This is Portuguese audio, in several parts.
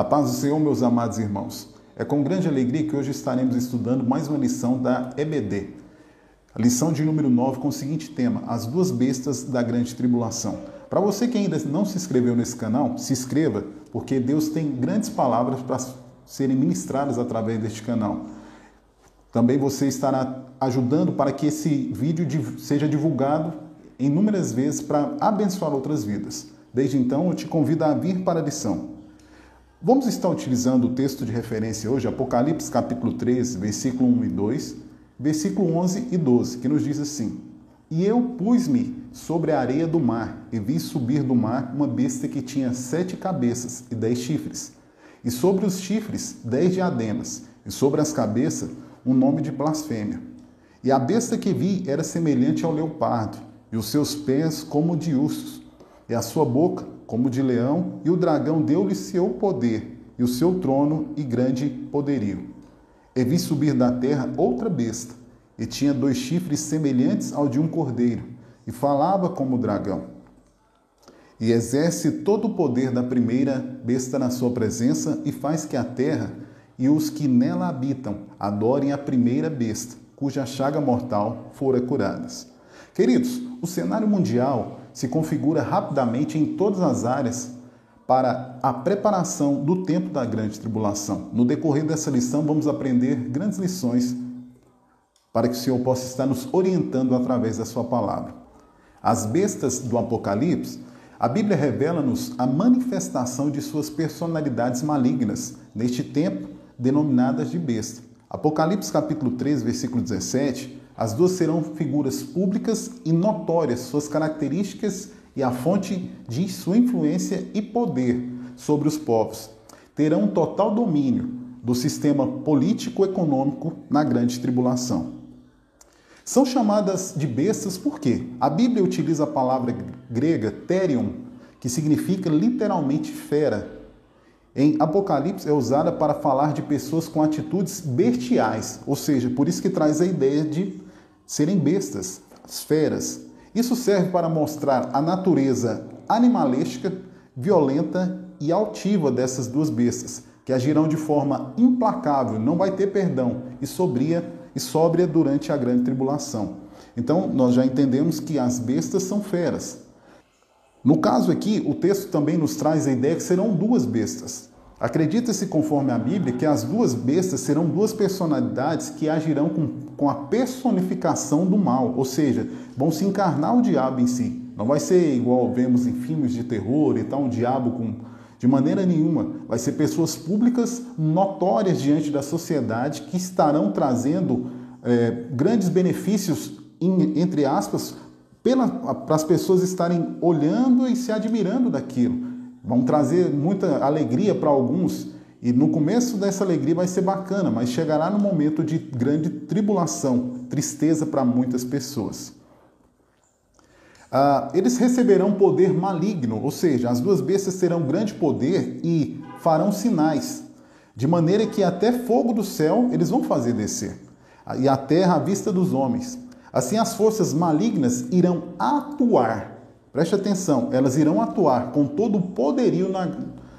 A paz do Senhor, meus amados irmãos. É com grande alegria que hoje estaremos estudando mais uma lição da EBD. A lição de número 9 com o seguinte tema: As duas bestas da grande tribulação. Para você que ainda não se inscreveu nesse canal, se inscreva, porque Deus tem grandes palavras para serem ministradas através deste canal. Também você estará ajudando para que esse vídeo seja divulgado inúmeras vezes para abençoar outras vidas. Desde então, eu te convido a vir para a lição. Vamos estar utilizando o texto de referência hoje, Apocalipse capítulo 3, versículo 1 e 2, versículo 11 e 12, que nos diz assim: E eu pus-me sobre a areia do mar, e vi subir do mar uma besta que tinha sete cabeças e dez chifres, e sobre os chifres dez diademas, e sobre as cabeças um nome de blasfêmia. E a besta que vi era semelhante ao leopardo, e os seus pés como de ursos, e a sua boca como de leão, e o dragão deu-lhe seu poder, e o seu trono e grande poderio. E vi subir da terra outra besta, e tinha dois chifres semelhantes ao de um cordeiro, e falava como o dragão. E exerce todo o poder da primeira besta na sua presença, e faz que a terra e os que nela habitam adorem a primeira besta, cuja chaga mortal fora curadas. Queridos, o cenário mundial se configura rapidamente em todas as áreas para a preparação do tempo da grande tribulação. No decorrer dessa lição, vamos aprender grandes lições para que o Senhor possa estar nos orientando através da Sua palavra. As bestas do Apocalipse, a Bíblia revela-nos a manifestação de suas personalidades malignas neste tempo, denominadas de besta. Apocalipse capítulo 3, versículo 17, as duas serão figuras públicas e notórias, suas características e a fonte de sua influência e poder sobre os povos. Terão total domínio do sistema político-econômico na grande tribulação. São chamadas de bestas porque a Bíblia utiliza a palavra grega therion, que significa literalmente fera. Em Apocalipse é usada para falar de pessoas com atitudes bestiais, ou seja, por isso que traz a ideia de serem bestas, feras. Isso serve para mostrar a natureza animalística, violenta e altiva dessas duas bestas, que agirão de forma implacável, não vai ter perdão e sobria e sóbria durante a grande tribulação. Então, nós já entendemos que as bestas são feras. No caso aqui, o texto também nos traz a ideia que serão duas bestas. Acredita-se, conforme a Bíblia, que as duas bestas serão duas personalidades que agirão com, com a personificação do mal, ou seja, vão se encarnar o diabo em si. Não vai ser igual vemos em filmes de terror e tal, um diabo com. De maneira nenhuma. Vai ser pessoas públicas notórias diante da sociedade que estarão trazendo é, grandes benefícios, em, entre aspas, para as pessoas estarem olhando e se admirando daquilo vão trazer muita alegria para alguns. E no começo dessa alegria vai ser bacana, mas chegará no momento de grande tribulação, tristeza para muitas pessoas. Ah, eles receberão poder maligno, ou seja, as duas bestas terão grande poder e farão sinais, de maneira que até fogo do céu eles vão fazer descer, e a terra à vista dos homens. Assim, as forças malignas irão atuar Preste atenção, elas irão atuar com todo o poderio na,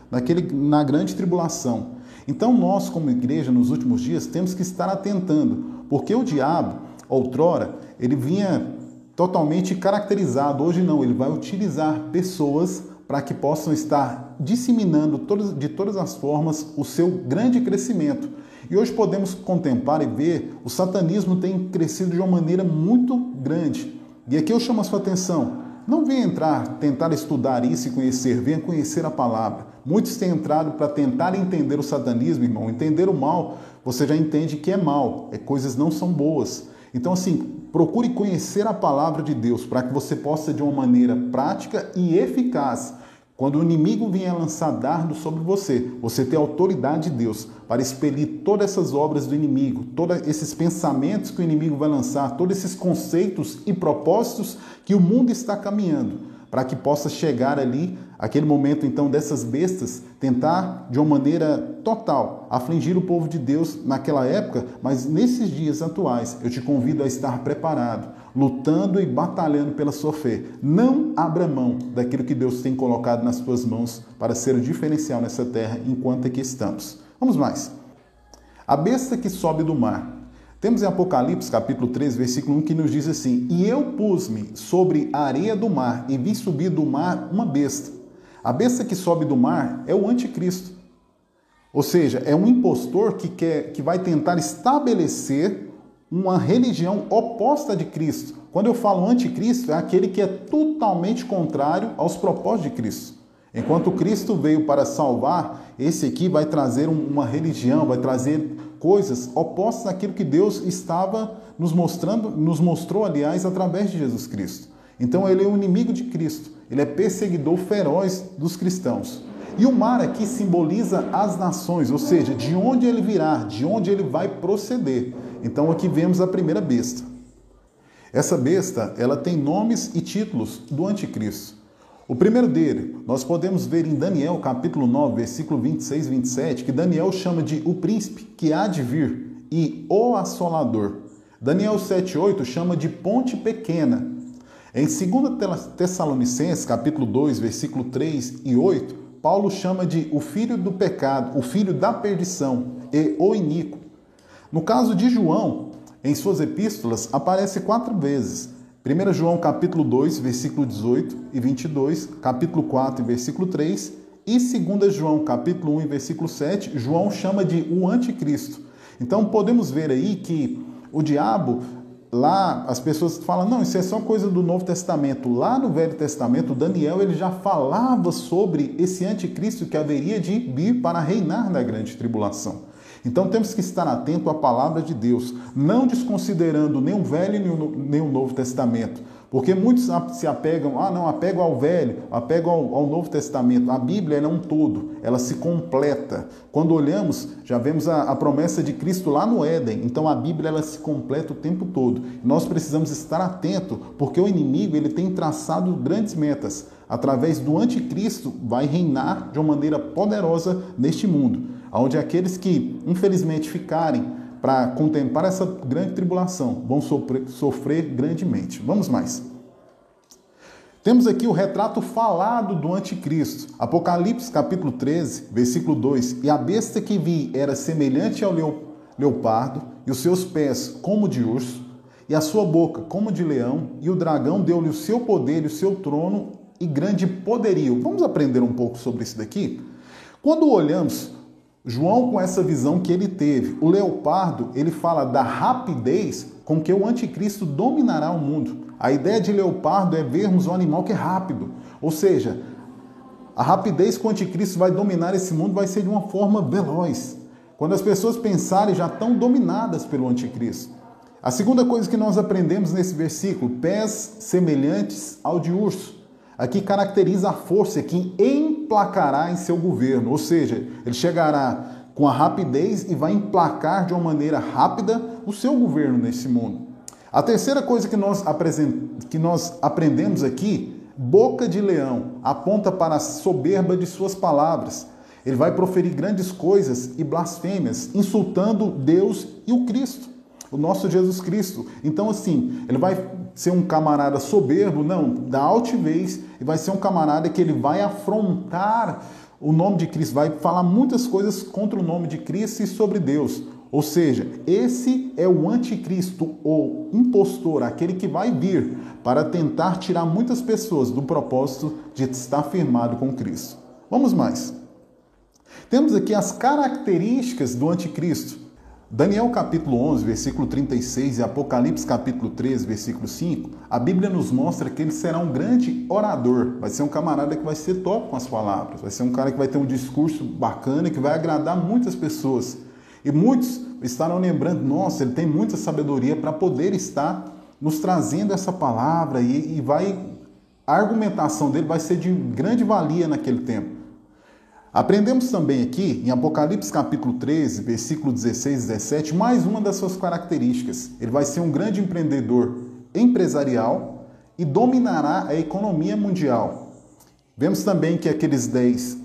naquele, na grande tribulação. Então, nós, como igreja, nos últimos dias, temos que estar atentando, porque o diabo, outrora, ele vinha totalmente caracterizado, hoje não, ele vai utilizar pessoas para que possam estar disseminando todas, de todas as formas o seu grande crescimento. E hoje podemos contemplar e ver o satanismo tem crescido de uma maneira muito grande. E aqui eu chamo a sua atenção. Não venha entrar, tentar estudar isso e conhecer, venha conhecer a palavra. Muitos têm entrado para tentar entender o satanismo, irmão. Entender o mal, você já entende que é mal, é coisas não são boas. Então, assim, procure conhecer a palavra de Deus para que você possa, de uma maneira prática e eficaz, quando o inimigo vier lançar dardo sobre você, você tem autoridade de Deus para expelir todas essas obras do inimigo, todos esses pensamentos que o inimigo vai lançar, todos esses conceitos e propósitos que o mundo está caminhando. para que possa chegar ali, aquele momento então dessas bestas, tentar de uma maneira total afligir o povo de Deus naquela época, mas nesses dias atuais eu te convido a estar preparado, lutando e batalhando pela sua fé. Não abra mão daquilo que Deus tem colocado nas tuas mãos para ser o diferencial nessa terra enquanto aqui estamos. Vamos mais. A besta que sobe do mar temos em Apocalipse, capítulo 3, versículo 1, que nos diz assim: E eu pus-me sobre a areia do mar e vi subir do mar uma besta. A besta que sobe do mar é o anticristo. Ou seja, é um impostor que, quer, que vai tentar estabelecer uma religião oposta de Cristo. Quando eu falo anticristo, é aquele que é totalmente contrário aos propósitos de Cristo. Enquanto Cristo veio para salvar, esse aqui vai trazer uma religião, vai trazer coisas opostas àquilo que Deus estava nos mostrando, nos mostrou, aliás, através de Jesus Cristo. Então ele é o inimigo de Cristo, ele é perseguidor feroz dos cristãos. E o mar aqui simboliza as nações, ou seja, de onde ele virá, de onde ele vai proceder. Então aqui vemos a primeira besta. Essa besta, ela tem nomes e títulos do anticristo. O primeiro dele, nós podemos ver em Daniel, capítulo 9, versículo 26 e 27, que Daniel chama de o príncipe que há de vir e o assolador. Daniel 7,8 chama de ponte pequena. Em 2 Tessalonicenses, capítulo 2, versículo 3 e 8, Paulo chama de o filho do pecado, o filho da perdição e o iníquo. No caso de João, em suas epístolas, aparece quatro vezes. 1 João capítulo 2, versículo 18 e 22, capítulo 4, versículo 3 e 2 João capítulo 1, versículo 7, João chama de o anticristo. Então podemos ver aí que o diabo lá as pessoas falam, não, isso é só coisa do Novo Testamento. Lá no Velho Testamento, Daniel ele já falava sobre esse anticristo que haveria de vir para reinar na grande tribulação. Então temos que estar atento à palavra de Deus, não desconsiderando nem o Velho nem o Novo Testamento. Porque muitos se apegam, ah, não, apego ao Velho, apego ao, ao Novo Testamento. A Bíblia é um todo, ela se completa. Quando olhamos, já vemos a, a, promessa de Cristo lá no Éden. Então a Bíblia ela se completa o tempo todo. Nós precisamos estar atento, porque o inimigo ele tem traçado grandes metas. Através do anticristo vai reinar de uma maneira poderosa neste mundo onde aqueles que infelizmente ficarem para contemplar essa grande tribulação vão sofrer, sofrer grandemente. Vamos mais. Temos aqui o retrato falado do anticristo. Apocalipse capítulo 13, versículo 2. E a besta que vi era semelhante ao leopardo, e os seus pés como de urso, e a sua boca como de leão, e o dragão deu-lhe o seu poder e o seu trono e grande poderio. Vamos aprender um pouco sobre isso daqui? Quando olhamos João, com essa visão que ele teve, o leopardo, ele fala da rapidez com que o anticristo dominará o mundo. A ideia de leopardo é vermos um animal que é rápido, ou seja, a rapidez com o anticristo vai dominar esse mundo vai ser de uma forma veloz. Quando as pessoas pensarem, já estão dominadas pelo anticristo. A segunda coisa que nós aprendemos nesse versículo, pés semelhantes ao de urso. Aqui caracteriza a força que emplacará em seu governo, ou seja, ele chegará com a rapidez e vai emplacar de uma maneira rápida o seu governo nesse mundo. A terceira coisa que nós, que nós aprendemos aqui, boca de leão, aponta para a soberba de suas palavras. Ele vai proferir grandes coisas e blasfêmias, insultando Deus e o Cristo, o nosso Jesus Cristo. Então, assim, ele vai ser um camarada soberbo, não, da altivez, e vai ser um camarada que ele vai afrontar o nome de Cristo, vai falar muitas coisas contra o nome de Cristo e sobre Deus. Ou seja, esse é o anticristo, o impostor, aquele que vai vir para tentar tirar muitas pessoas do propósito de estar firmado com Cristo. Vamos mais. Temos aqui as características do anticristo. Daniel capítulo 11, versículo 36 e Apocalipse capítulo 13, versículo 5, a Bíblia nos mostra que ele será um grande orador, vai ser um camarada que vai ser top com as palavras, vai ser um cara que vai ter um discurso bacana que vai agradar muitas pessoas. E muitos estarão lembrando, nossa, ele tem muita sabedoria para poder estar nos trazendo essa palavra e, e vai a argumentação dele vai ser de grande valia naquele tempo. Aprendemos também aqui, em Apocalipse capítulo 13, versículo 16 e 17, mais uma das suas características. Ele vai ser um grande empreendedor empresarial e dominará a economia mundial. Vemos também que aqueles dez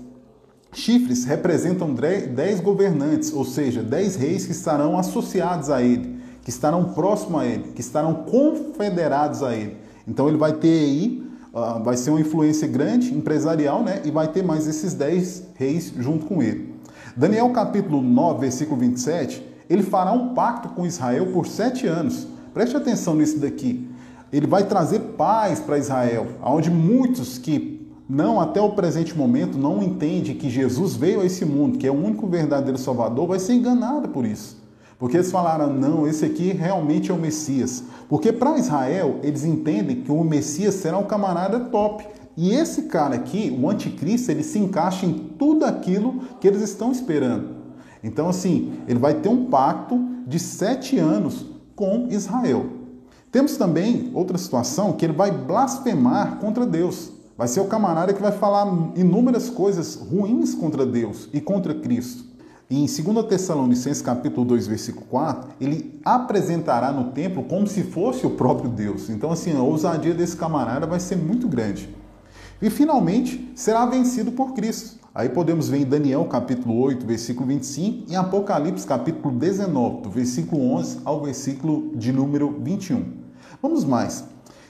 chifres representam dez governantes, ou seja, dez reis que estarão associados a ele, que estarão próximos a ele, que estarão confederados a ele. Então ele vai ter aí, uh, vai ser uma influência grande, empresarial, né? E vai ter mais esses dez reis junto com ele. Daniel capítulo 9, versículo 27, ele fará um pacto com Israel por sete anos. Preste atenção nisso daqui. Ele vai trazer paz para Israel, onde muitos que não até o presente momento não entende que Jesus veio a esse mundo, que é o único verdadeiro Salvador, vai ser enganado por isso. Porque eles falaram, não, esse aqui realmente é o Messias. Porque para Israel, eles entendem que o Messias será um camarada top. E esse cara aqui, o anticristo, ele se encaixa em tudo aquilo que eles estão esperando. Então, assim, ele vai ter um pacto de sete anos com Israel. Temos também outra situação que ele vai blasfemar contra Deus. Vai ser o camarada que vai falar inúmeras coisas ruins contra Deus e contra Cristo. Em 2 Tessalonicenses capítulo 2, versículo 4, ele apresentará no templo como se fosse o próprio Deus. Então, assim, a ousadia desse camarada vai ser muito grande. E finalmente será vencido por Cristo. Aí podemos ver em Daniel capítulo 8, versículo 25 e Apocalipse capítulo 19, do versículo 11 ao versículo de número 21. Vamos mais.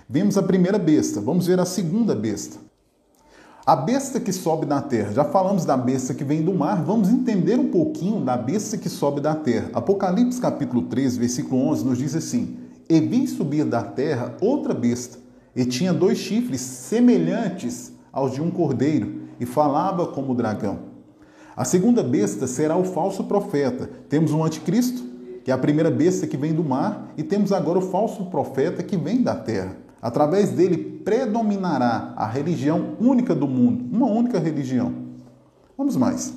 Vimos a primeira besta, vamos ver a segunda besta. A besta que sobe da terra. Já falamos da besta que vem do mar, vamos entender um pouquinho da besta que sobe da terra. Apocalipse capítulo 3, versículo 11 nos diz assim: E vi subir da terra outra besta, e tinha dois chifres semelhantes aos de um cordeiro, e falava como dragão. A segunda besta será o falso profeta. Temos um anticristo, que é a primeira besta que vem do mar, e temos agora o falso profeta que vem da terra. Através dele predominará a religião única do mundo, uma única religião. Vamos mais.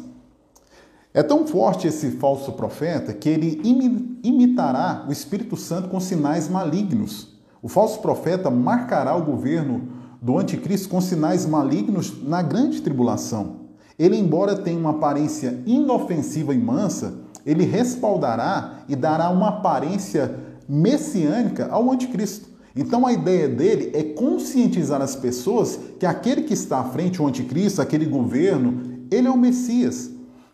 É tão forte esse falso profeta que ele imitará o Espírito Santo com sinais malignos. O falso profeta marcará o governo do anticristo com sinais malignos na grande tribulação. Ele, embora tenha uma aparência inofensiva e mansa, ele respaldará e dará uma aparência messiânica ao anticristo. Então a ideia dele é conscientizar as pessoas que aquele que está à frente, o anticristo, aquele governo, ele é o Messias.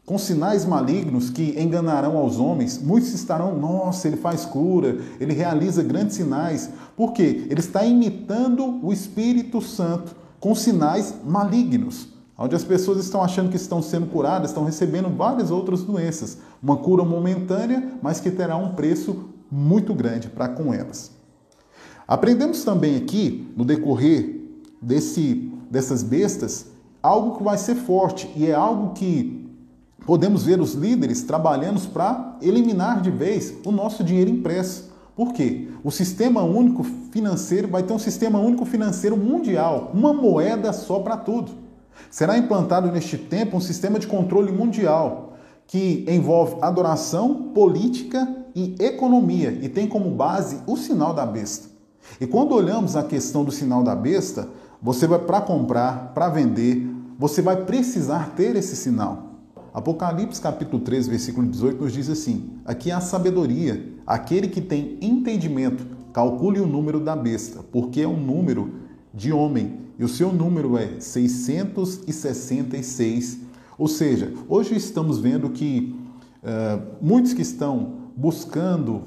Com sinais malignos que enganarão aos homens, muitos estarão, nossa, ele faz cura, ele realiza grandes sinais. Por quê? Ele está imitando o Espírito Santo com sinais malignos. Onde as pessoas estão achando que estão sendo curadas, estão recebendo várias outras doenças. Uma cura momentânea, mas que terá um preço muito grande para com elas. Aprendemos também aqui, no decorrer desse, dessas bestas, algo que vai ser forte e é algo que podemos ver os líderes trabalhando para eliminar de vez o nosso dinheiro impresso. Por quê? O sistema único financeiro vai ter um sistema único financeiro mundial, uma moeda só para tudo. Será implantado neste tempo um sistema de controle mundial que envolve adoração, política e economia e tem como base o sinal da besta. E quando olhamos a questão do sinal da besta, você vai para comprar, para vender, você vai precisar ter esse sinal. Apocalipse capítulo 3, versículo 18 nos diz assim: Aqui há sabedoria, aquele que tem entendimento, calcule o número da besta, porque é um número de homem, e o seu número é 666. Ou seja, hoje estamos vendo que uh, muitos que estão buscando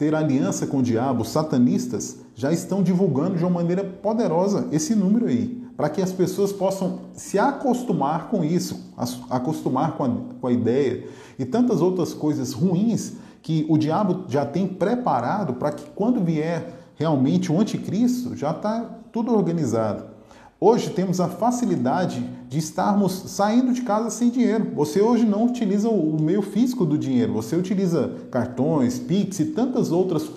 ter aliança com o diabo, satanistas, já estão divulgando de uma maneira poderosa esse número aí, para que as pessoas possam se acostumar com isso, acostumar com a, com a ideia e tantas outras coisas ruins que o diabo já tem preparado para que quando vier realmente o anticristo, já está tudo organizado. Hoje temos a facilidade de estarmos saindo de casa sem dinheiro. Você hoje não utiliza o meio físico do dinheiro, você utiliza cartões, Pix e tantas outras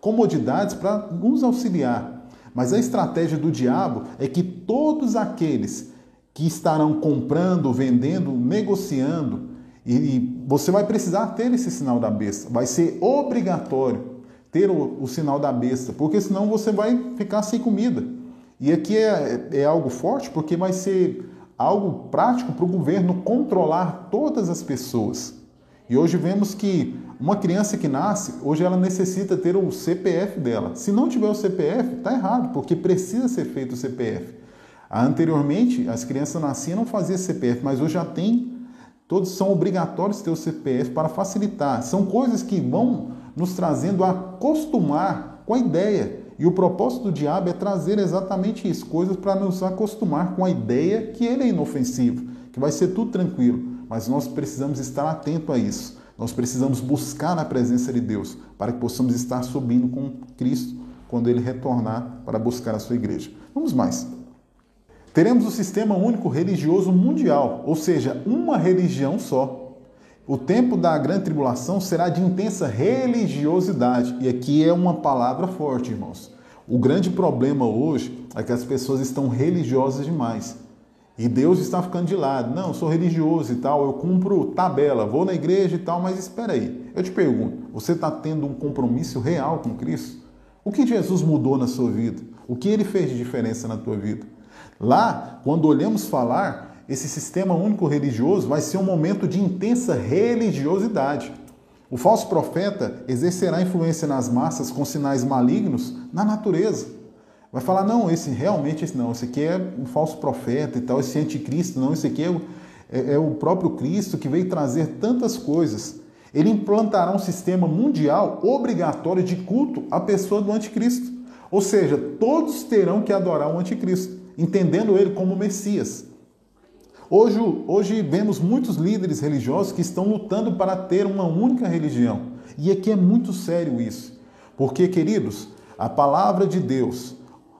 comodidades para nos auxiliar. Mas a estratégia do diabo é que todos aqueles que estarão comprando, vendendo, negociando, e você vai precisar ter esse sinal da besta, vai ser obrigatório ter o, o sinal da besta, porque senão você vai ficar sem comida. E aqui é, é algo forte porque vai ser algo prático para o governo controlar todas as pessoas. E hoje vemos que uma criança que nasce, hoje ela necessita ter o CPF dela. Se não tiver o CPF, está errado, porque precisa ser feito o CPF. Anteriormente, as crianças nasciam não faziam CPF, mas hoje já tem, todos são obrigatórios ter o CPF para facilitar. São coisas que vão nos trazendo a acostumar com a ideia. E o propósito do diabo é trazer exatamente isso, coisas para nos acostumar com a ideia que ele é inofensivo, que vai ser tudo tranquilo. Mas nós precisamos estar atento a isso. Nós precisamos buscar na presença de Deus para que possamos estar subindo com Cristo quando ele retornar para buscar a sua igreja. Vamos mais. Teremos o sistema único religioso mundial, ou seja, uma religião só. O tempo da grande tribulação será de intensa religiosidade, e aqui é uma palavra forte, irmãos. O grande problema hoje é que as pessoas estão religiosas demais. E Deus está ficando de lado. Não, eu sou religioso e tal, eu cumpro tabela, vou na igreja e tal, mas espera aí. Eu te pergunto, você está tendo um compromisso real com Cristo? O que Jesus mudou na sua vida? O que ele fez de diferença na tua vida? Lá, quando olhamos falar, esse sistema único religioso vai ser um momento de intensa religiosidade. O falso profeta exercerá influência nas massas com sinais malignos na natureza vai falar, não, esse realmente esse não, esse aqui é um falso profeta e tal, esse anticristo, não, esse aqui é o, é, é o próprio Cristo que veio trazer tantas coisas. Ele implantará um sistema mundial obrigatório de culto à pessoa do anticristo. Ou seja, todos terão que adorar o anticristo, entendendo ele como Messias. Hoje, hoje vemos muitos líderes religiosos que estão lutando para ter uma única religião. E aqui é muito sério isso. Porque, queridos, a palavra de Deus,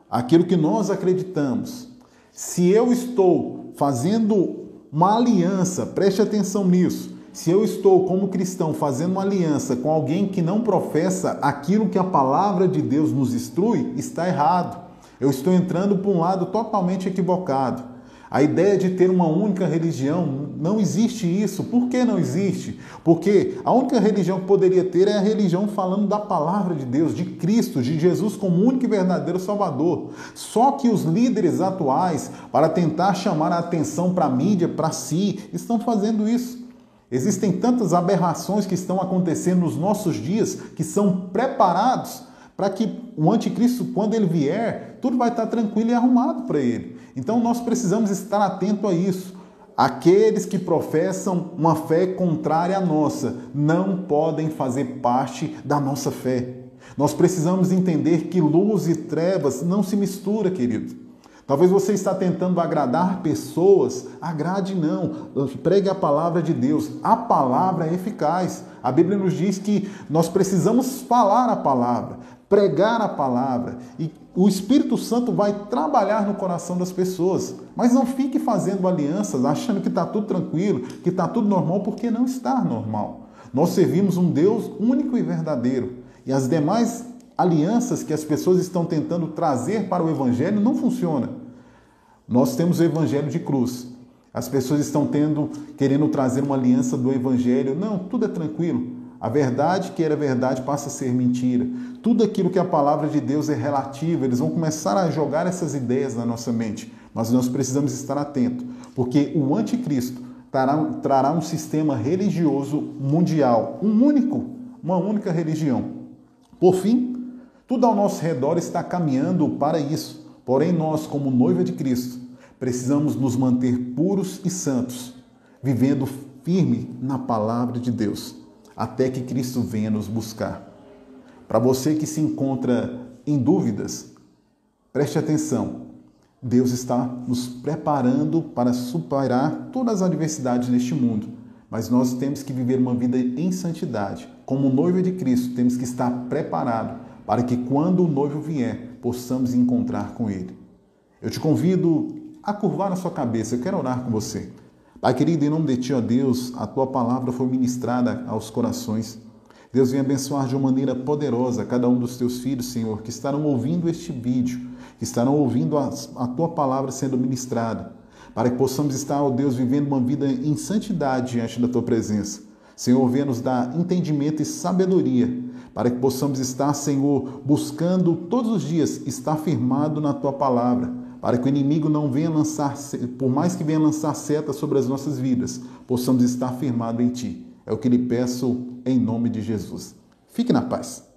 aquilo que nós acreditamos. Se eu estou fazendo uma aliança, preste atenção nisso. Se eu estou, como cristão, fazendo uma aliança com alguém que não professa aquilo que a palavra de Deus nos instrui, está errado. Eu estou entrando por um lado totalmente equivocado. A ideia de ter uma única religião, não existe isso. Por que não existe? Porque a única religião que poderia ter é a religião falando da palavra de Deus, de Cristo, de Jesus como único e verdadeiro Salvador. Só que os líderes atuais, para tentar chamar a atenção para a mídia, para si, estão fazendo isso. Existem tantas aberrações que estão acontecendo nos nossos dias que são preparados para que o anticristo, quando ele vier, tudo vai estar tranquilo e arrumado para ele. Então nós precisamos estar atento a isso. Aqueles que professam uma fé contrária à nossa não podem fazer parte da nossa fé. Nós precisamos entender que luz e trevas não se misturam, querido. Talvez você está tentando agradar pessoas, agrade não. Pregue a palavra de Deus. A palavra é eficaz. A Bíblia nos diz que nós precisamos falar a palavra pregar a palavra e o Espírito Santo vai trabalhar no coração das pessoas. Mas não fique fazendo alianças achando que está tudo tranquilo, que está tudo normal, porque não está normal. Nós servimos um Deus único e verdadeiro. E as demais alianças que as pessoas estão tentando trazer para o Evangelho não funcionam. Nós temos o Evangelho de cruz. As pessoas estão tendo, querendo trazer uma aliança do Evangelho. Não, tudo é tranquilo. A verdade que era verdade passa a ser mentira. Tudo aquilo que a palavra de Deus é relativo, eles vão começar a jogar essas ideias na nossa mente. Mas nós precisamos estar atentos, porque o anticristo trará, trará um sistema religioso mundial, um único, uma única religião. Por fim, tudo ao nosso redor está caminhando para isso. Porém, nós, como noiva de Cristo, precisamos nos manter puros e santos, vivendo firme na palavra de Deus até que Cristo venha nos buscar. Para você que se encontra em dúvidas, preste atenção. Deus está nos preparando para superar todas as adversidades neste mundo, mas nós temos que viver uma vida em santidade. Como noiva de Cristo, temos que estar preparado para que quando o noivo vier, possamos encontrar com ele. Eu te convido a curvar a sua cabeça, eu quero orar com você. Pai querido, em nome de Ti, ó Deus, a Tua palavra foi ministrada aos corações. Deus vem abençoar de uma maneira poderosa cada um dos Teus filhos, Senhor, que estarão ouvindo este vídeo, que estarão ouvindo a, a Tua palavra sendo ministrada, para que possamos estar, ó Deus, vivendo uma vida em santidade diante da Tua presença. Senhor, venha nos dar entendimento e sabedoria, para que possamos estar, Senhor, buscando todos os dias estar firmado na Tua palavra, para que o inimigo não venha lançar, por mais que venha lançar setas sobre as nossas vidas, possamos estar firmados em Ti. É o que lhe peço em nome de Jesus. Fique na paz.